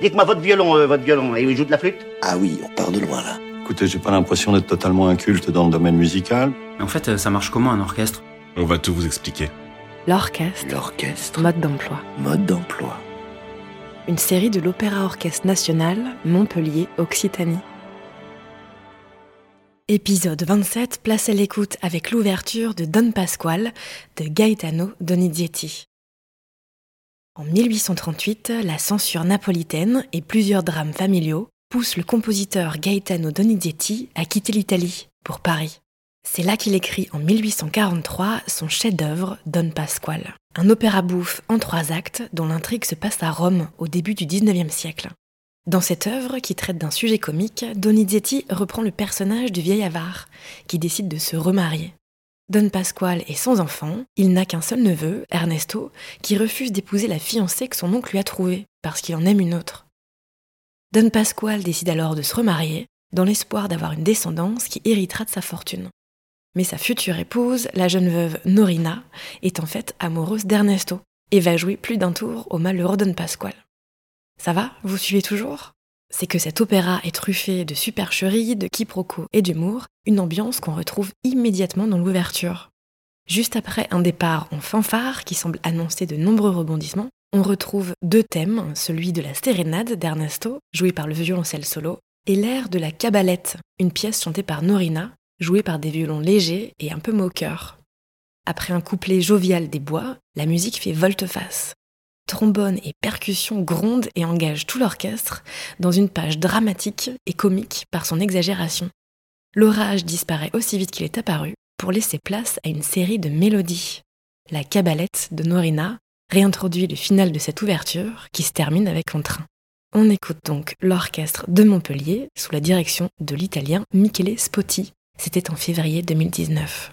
Dites-moi votre violon, euh, votre violon, et il joue de la flûte Ah oui, on part de loin là. Écoutez, j'ai pas l'impression d'être totalement inculte dans le domaine musical. Mais en fait, euh, ça marche comment un orchestre? On va tout vous expliquer. L'orchestre, L'orchestre, mode d'emploi. mode d'emploi. Une série de l'Opéra Orchestre National, Montpellier, Occitanie. Épisode 27, place à l'écoute avec l'ouverture de Don Pasquale de Gaetano Donizetti. En 1838, la censure napolitaine et plusieurs drames familiaux poussent le compositeur Gaetano Donizetti à quitter l'Italie pour Paris. C'est là qu'il écrit en 1843 son chef-d'œuvre Don Pasquale, un opéra bouffe en trois actes dont l'intrigue se passe à Rome au début du XIXe siècle. Dans cette œuvre, qui traite d'un sujet comique, Donizetti reprend le personnage du vieil avare, qui décide de se remarier. Don Pasquale est sans enfant, il n'a qu'un seul neveu, Ernesto, qui refuse d'épouser la fiancée que son oncle lui a trouvée, parce qu'il en aime une autre. Don Pasquale décide alors de se remarier, dans l'espoir d'avoir une descendance qui héritera de sa fortune. Mais sa future épouse, la jeune veuve Norina, est en fait amoureuse d'Ernesto, et va jouer plus d'un tour au malheureux Don Pasquale. Ça va? Vous suivez toujours? C'est que cet opéra est truffé de supercheries, de quiproquos et d'humour, une ambiance qu'on retrouve immédiatement dans l'ouverture. Juste après un départ en fanfare qui semble annoncer de nombreux rebondissements, on retrouve deux thèmes, celui de la sérénade d'Ernesto, joué par le violoncelle solo, et l'air de la cabalette, une pièce chantée par Norina, jouée par des violons légers et un peu moqueurs. Après un couplet jovial des bois, la musique fait volte-face. Trombone et percussions grondent et engagent tout l'orchestre dans une page dramatique et comique par son exagération. L'orage disparaît aussi vite qu'il est apparu pour laisser place à une série de mélodies. La cabalette de Norina réintroduit le final de cette ouverture qui se termine avec un train. On écoute donc l'orchestre de Montpellier sous la direction de l'italien Michele Spotti. C'était en février 2019.